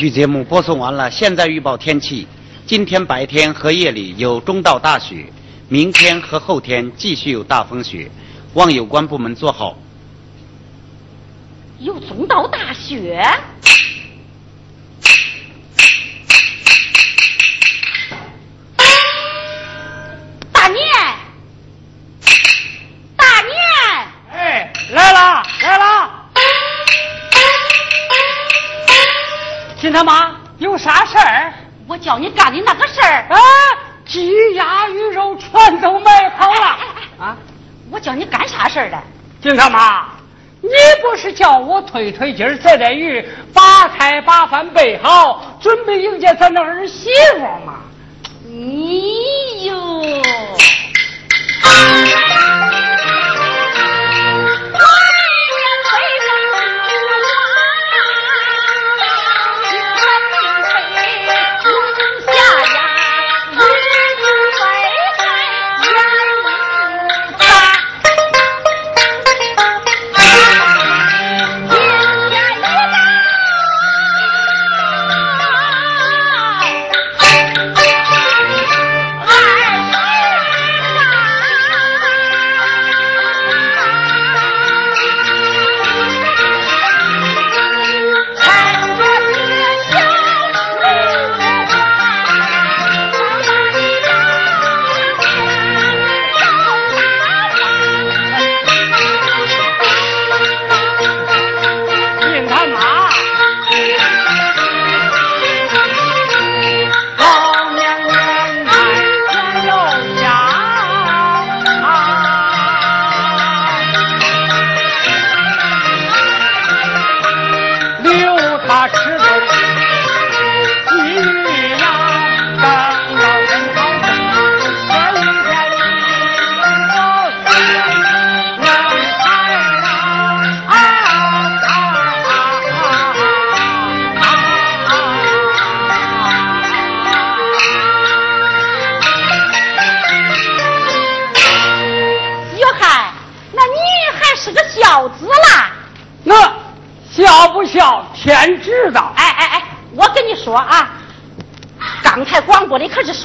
剧节目播送完了，现在预报天气：今天白天和夜里有中到大雪，明天和后天继续有大风雪，望有关部门做好。有中到大雪？叫你干的那个事儿，啊，鸡鸭鱼肉全都买好了。啊，我叫你干啥事儿的？金他妈，你不是叫我推推筋晒晒鱼，把菜把饭备好，准备迎接咱的儿媳妇吗？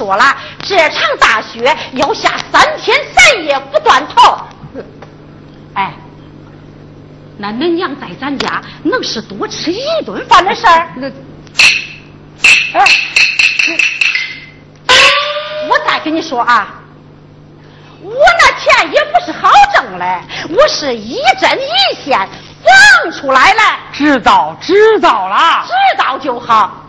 说了，这场大雪要下三天三夜不断头。哎，那恁娘在咱家能是多吃一顿饭的事儿？那，哎，我再跟你说啊，我那钱也不是好挣嘞，我是一针一线缝出来的，知道知道了。知道就好。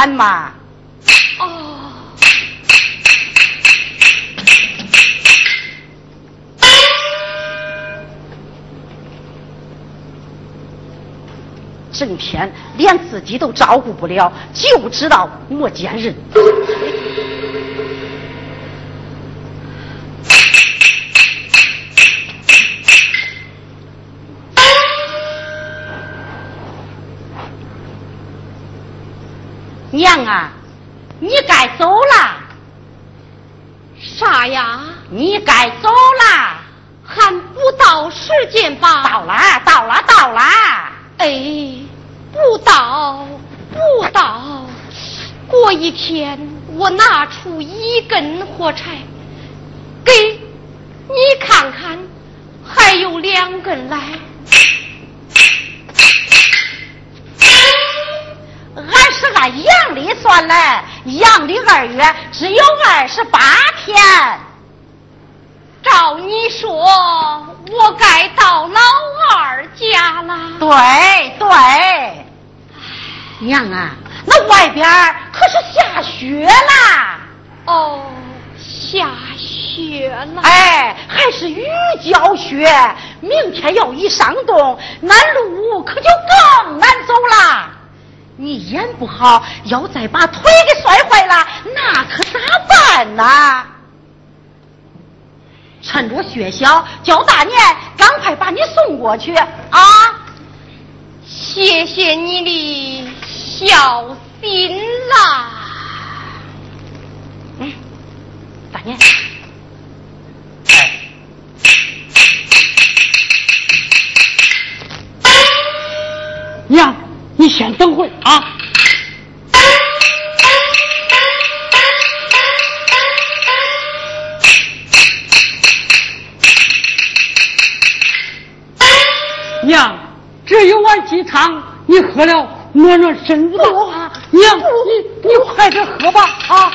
俺妈整天连自己都照顾不了，就知道磨尖人。啊，你该走了。啥呀？你该走了。还不到时间吧？到了，到了，到了。哎，不到，不到。过一天，我拿出一根火柴，给你看看，还有两根来。俺是按阳历算嘞，阳历二月只有二十八天。照你说，我该到老二家了。对对，娘啊，那外边可是下雪啦。哦，下雪了。哎，还是雨浇雪。明天要一上冻，那路可就更难走了。你眼不好，要再把腿给摔坏了，那可咋办呢？趁着雪小，叫大年赶快把你送过去啊！谢谢你的孝心啦！嗯，大年，你先等会啊。娘，这一碗鸡汤你喝了暖暖身子吧。娘，你你快点喝吧啊！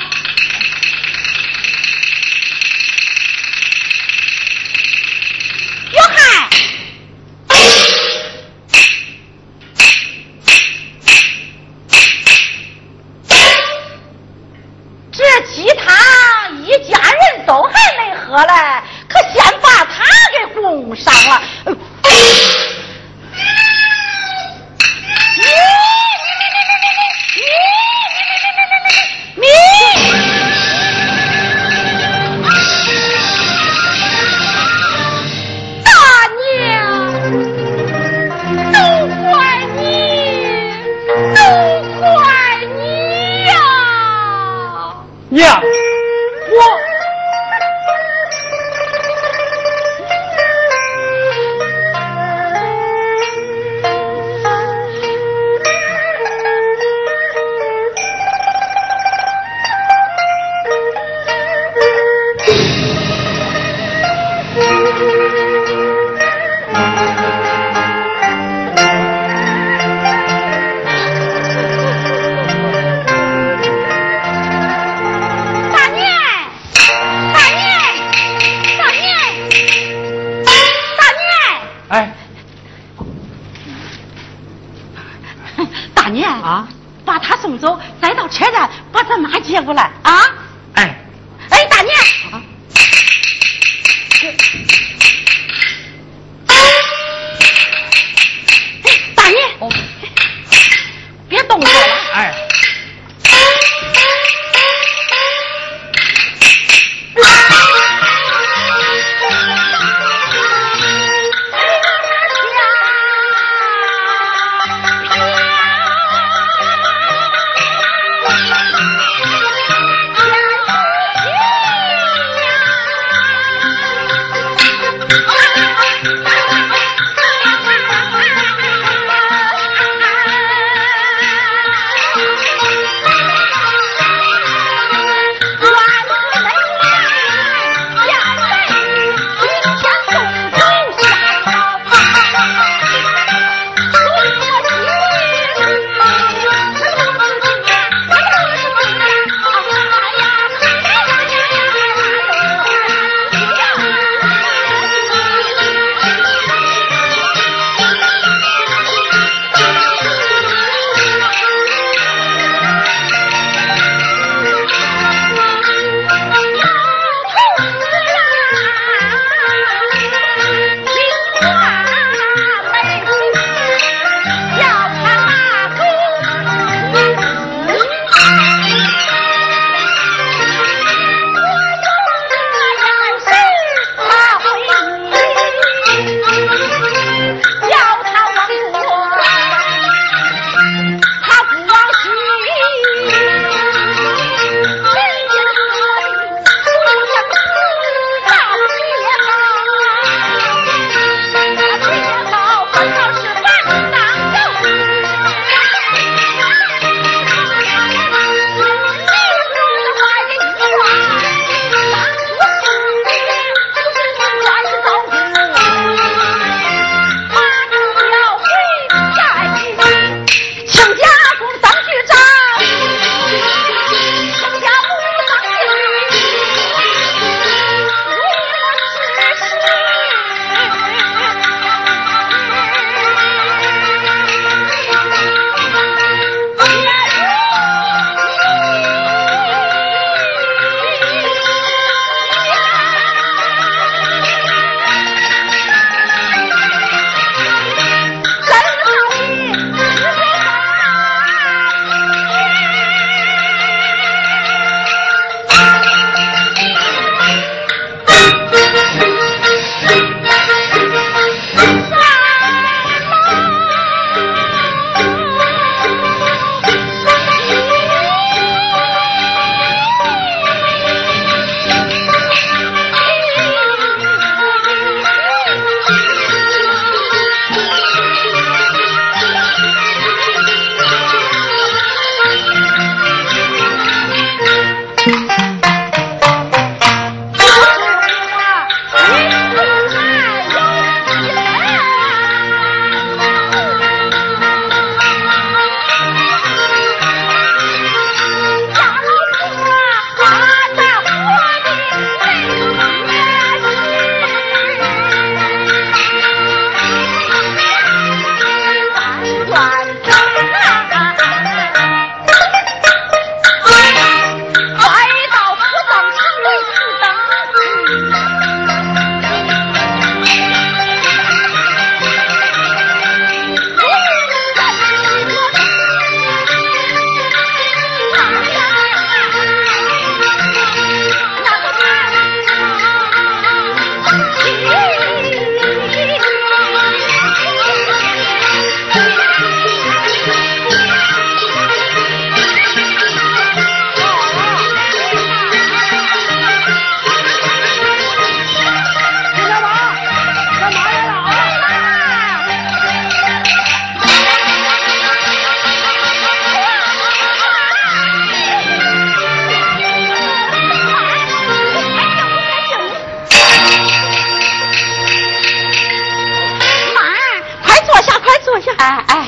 哎哎，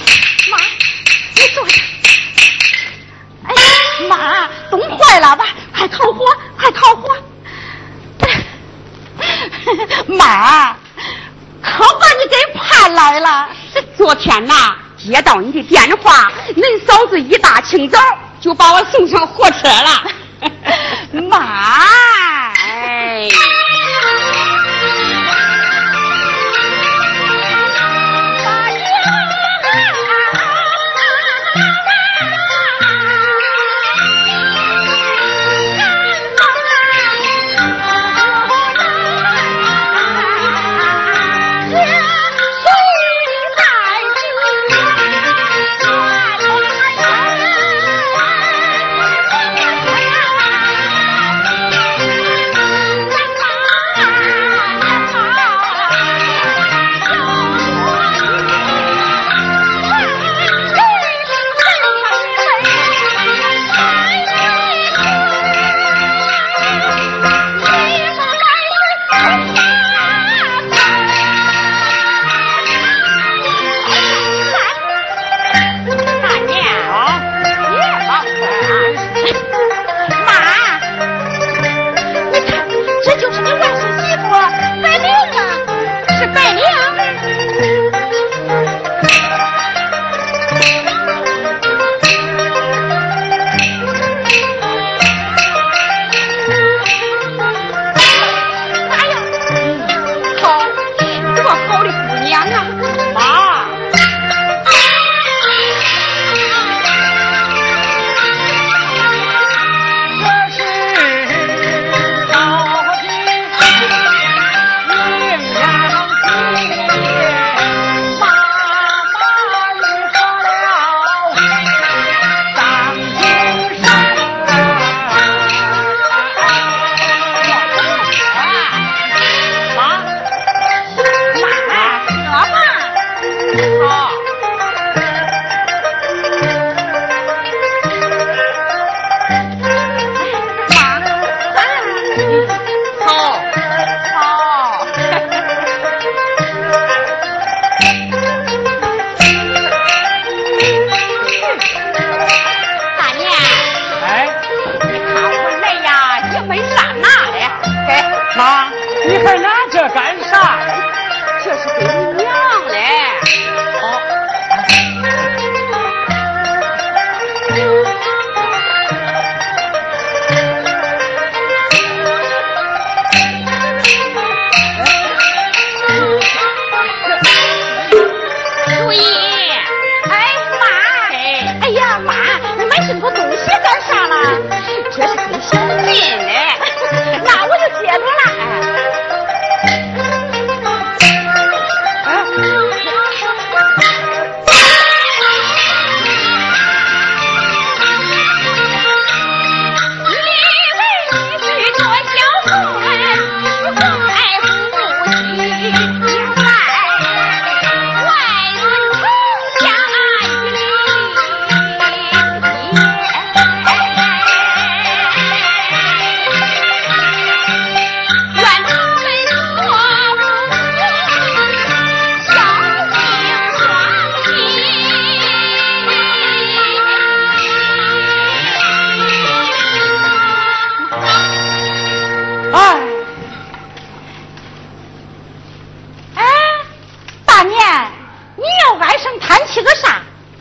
妈，你坐下。哎，妈，冻坏了吧？快烤火，快烤火。妈，可把你给盼来了。昨天呐，接到你的电话，恁嫂子一大清早就把我送上火车了。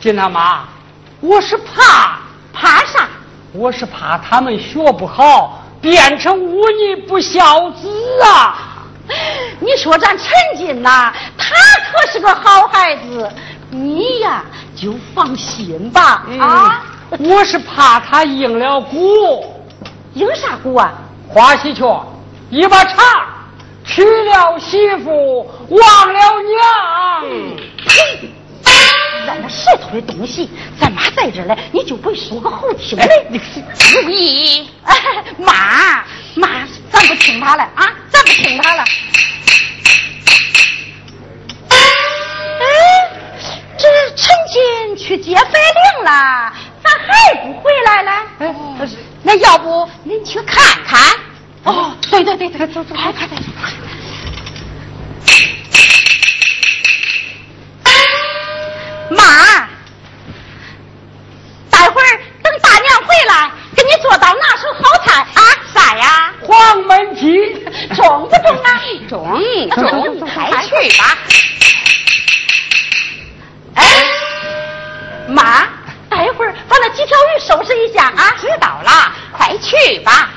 金大妈，我是怕怕啥？我是怕他们学不好，变成忤逆不孝子啊！你说咱陈金呐，他可是个好孩子，你呀就放心吧。啊，我是怕他应了蛊，应啥蛊啊？花喜鹊一把茶娶了媳妇，忘了娘。咱那石头的东西，咱妈在这嘞，你就不会说个好听的。注意，妈妈，咱不听他了啊，咱不听他了。哎，这陈金去接白灵了，咋还不回来了？哎，那要不您去看看？哦，对对对对，走走，快快快。你还去吧哎妈待会儿把那几条鱼收拾一下啊。知道了快去吧。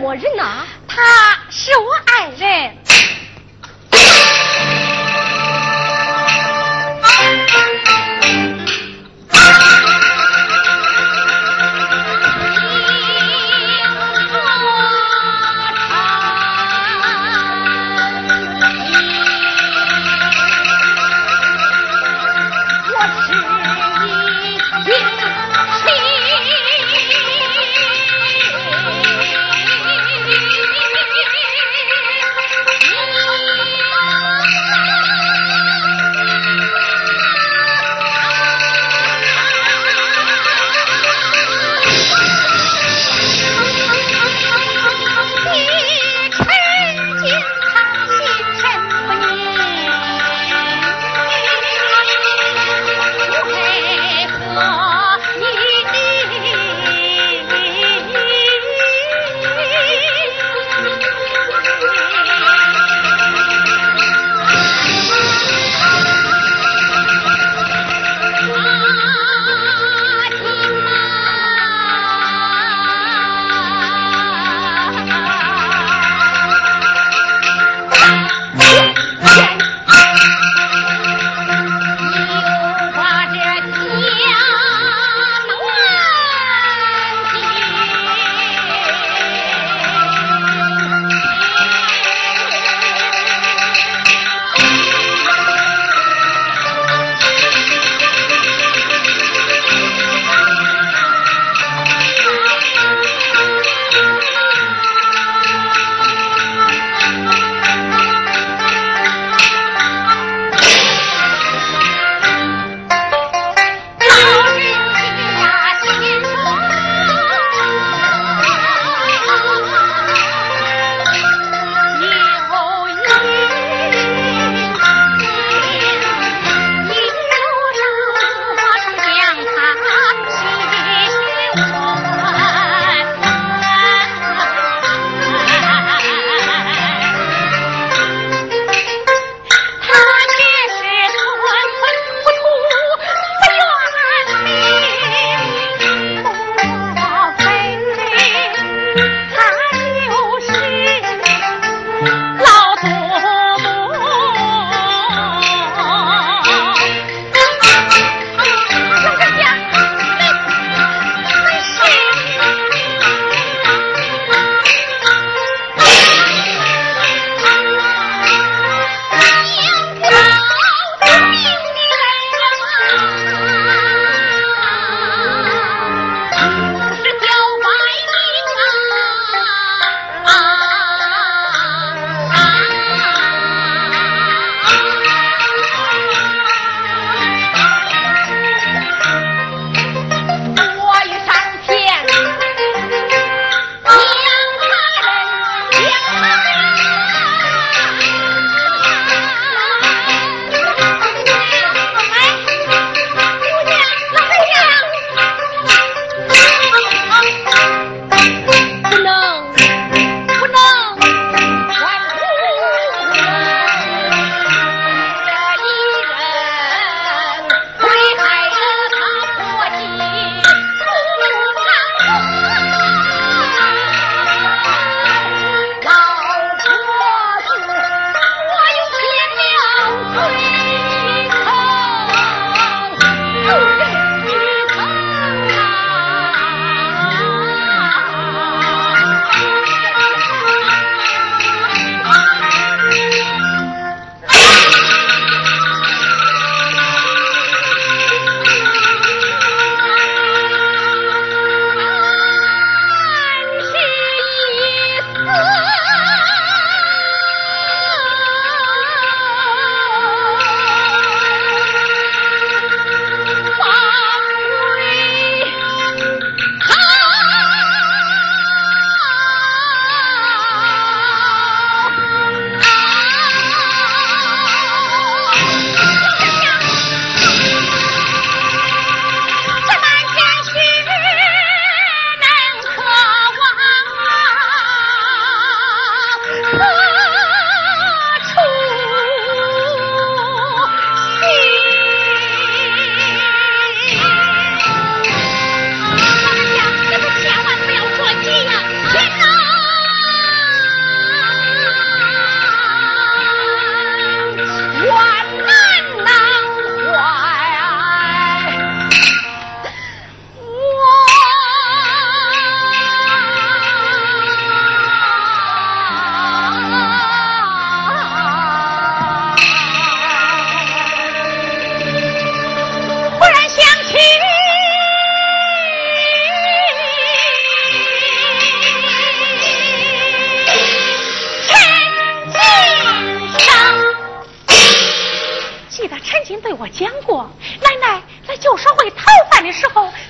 么人呐？他是我爱人。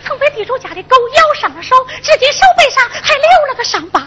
曾被地主家的狗咬伤了手，至今手背上还留了个伤疤。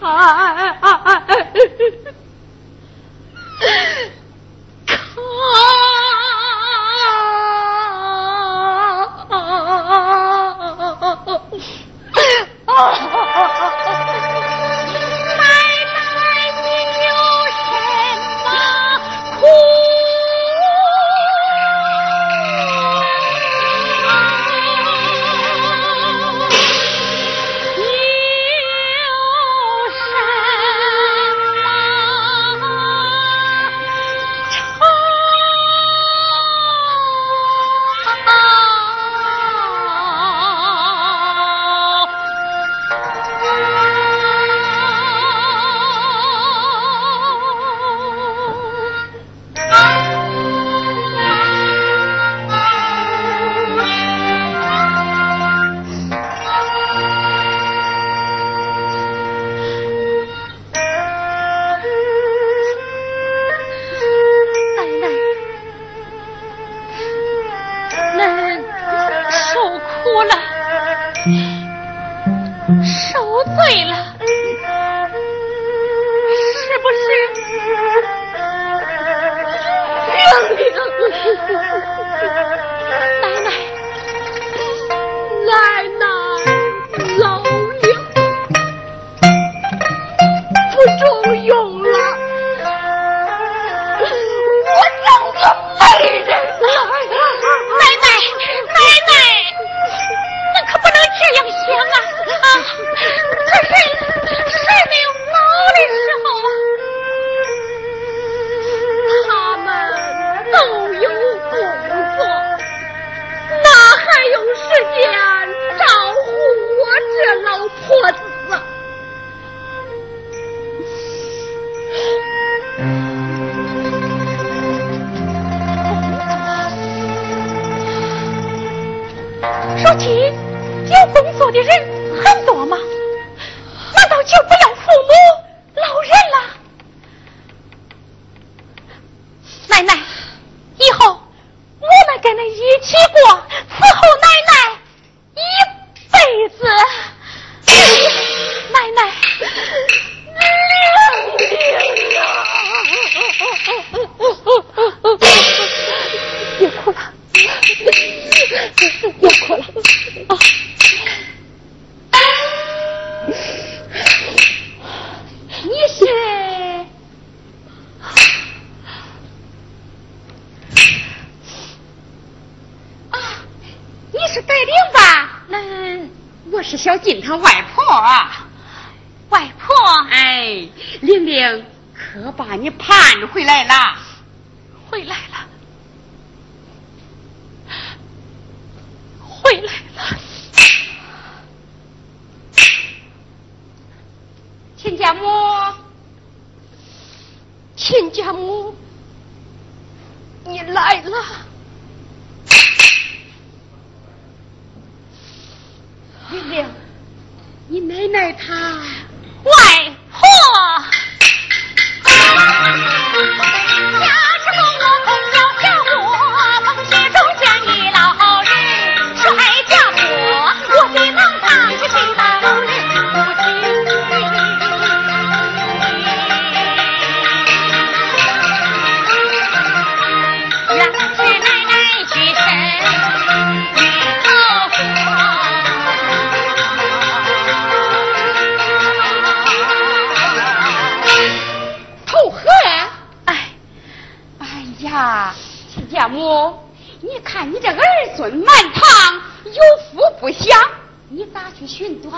哎哎哎哎哎！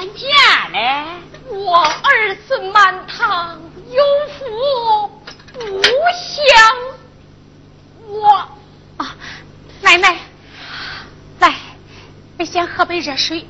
管家呢？我儿子满堂有福不享，我啊，奶奶，来，你先喝杯热水。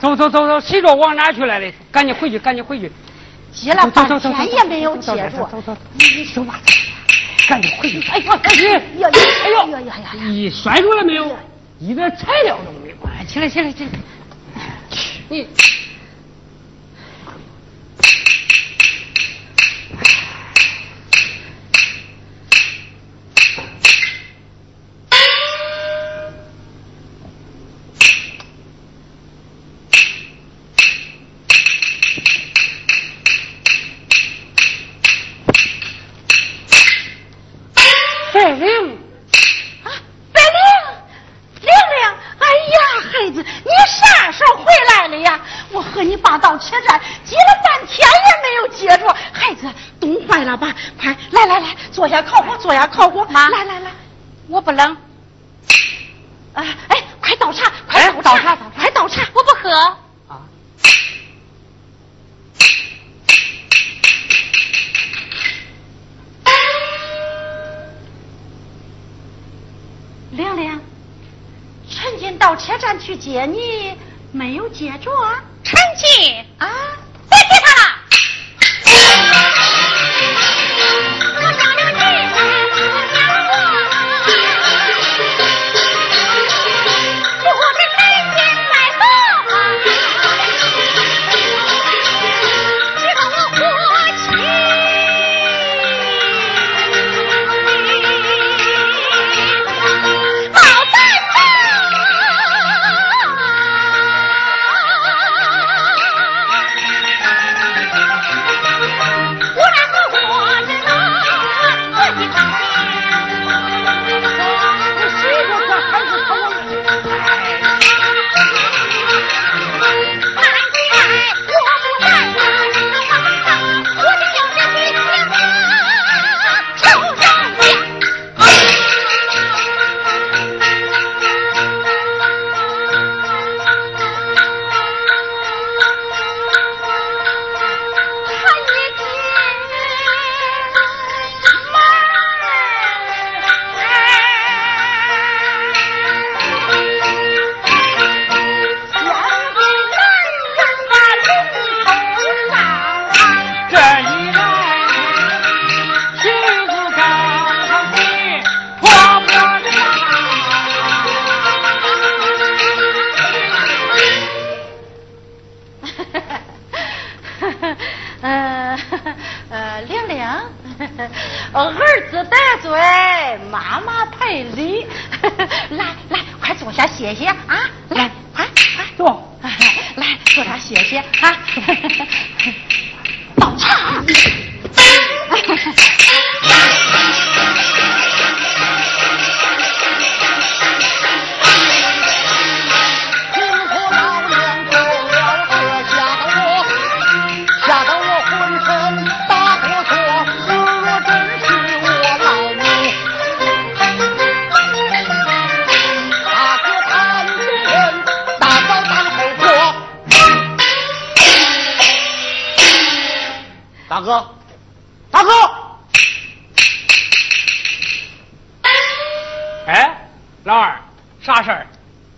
走走走走，谁说往哪去了嘞？赶紧回去，赶紧回去。接了半天也没有接住。走走走，你走吧，赶紧回去。哎呦，哎呦，哎呦，哎呦，哎呀呀！你摔住了没有？一点材料都没有。起来，起来，起来。你。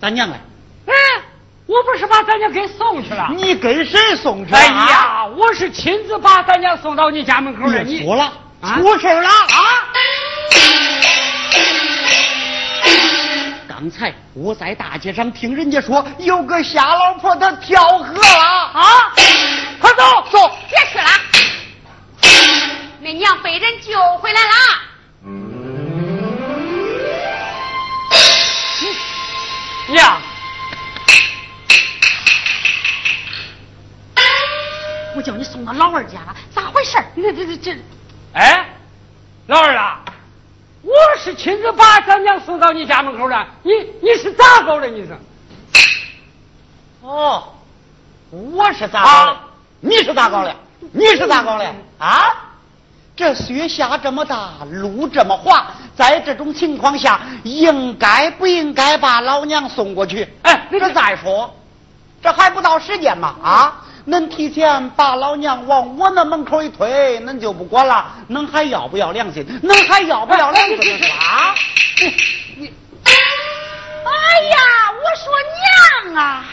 咱娘哎，哎，我不是把咱娘给送去了？你跟谁送去？哎呀，我是亲自把咱娘送到你家门口的。你说了，出事了啊！刚才我在大街上听人家说，有个瞎老婆她跳河了啊！娘送到你家门口了，你你是咋搞的？你是？哦，我是咋搞的？你是咋搞的？你是咋搞的？啊？这雪下这么大，路这么滑，在这种情况下，应该不应该把老娘送过去？哎，这再说，这还不到时间嘛？啊，恁提前把老娘往我那门口一推，恁就不管了？恁还要不要良心？恁还要不要良心啊？你，哎呀，我说娘啊，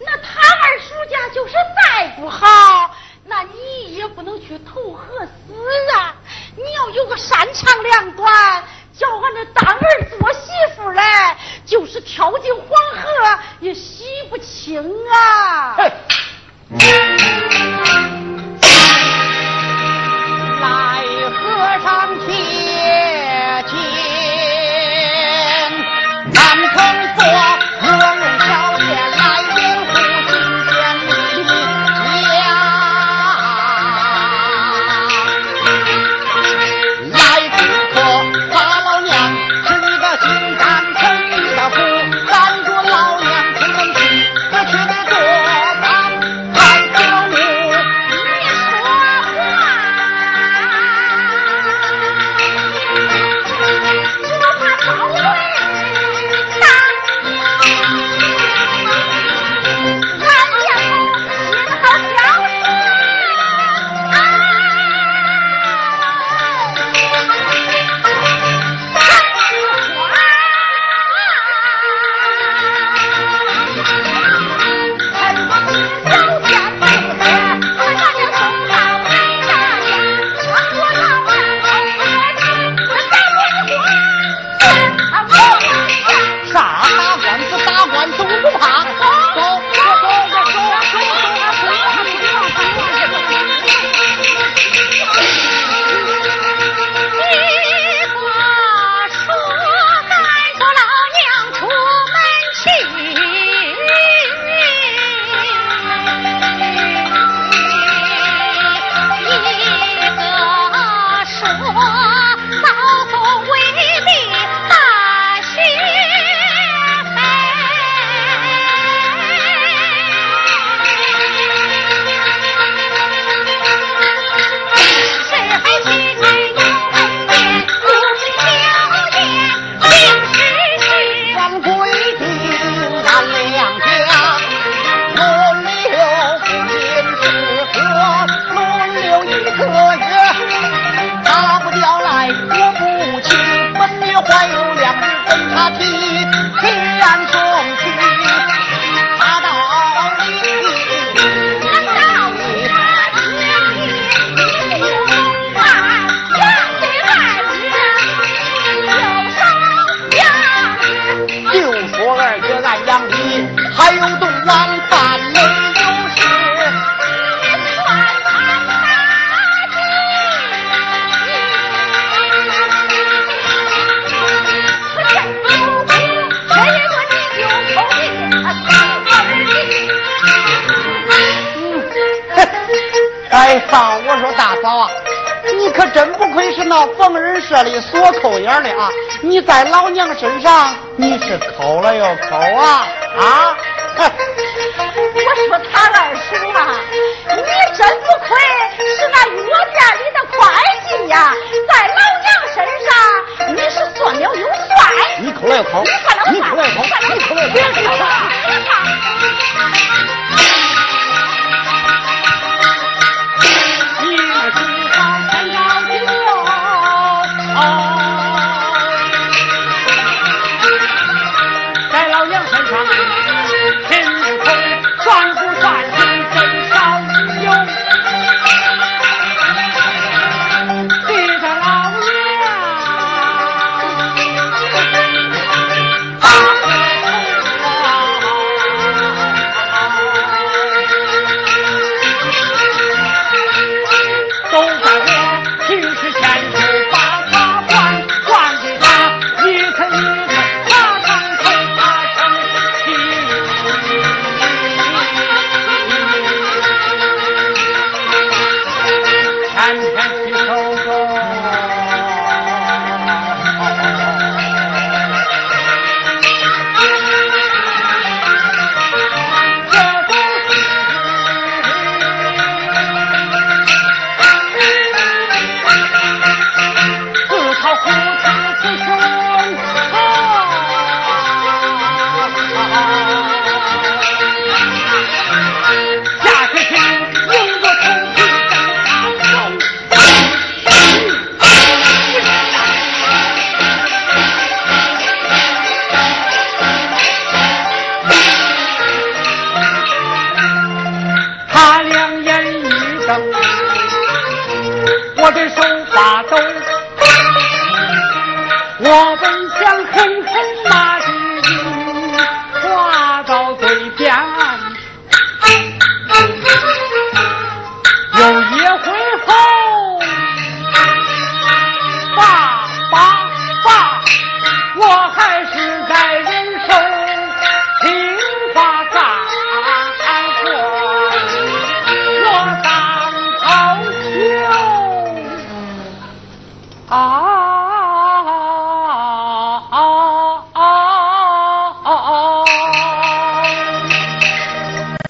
那他二叔家就是再不好，那你也不能去投河死啊！你要有个三长两短，好啊！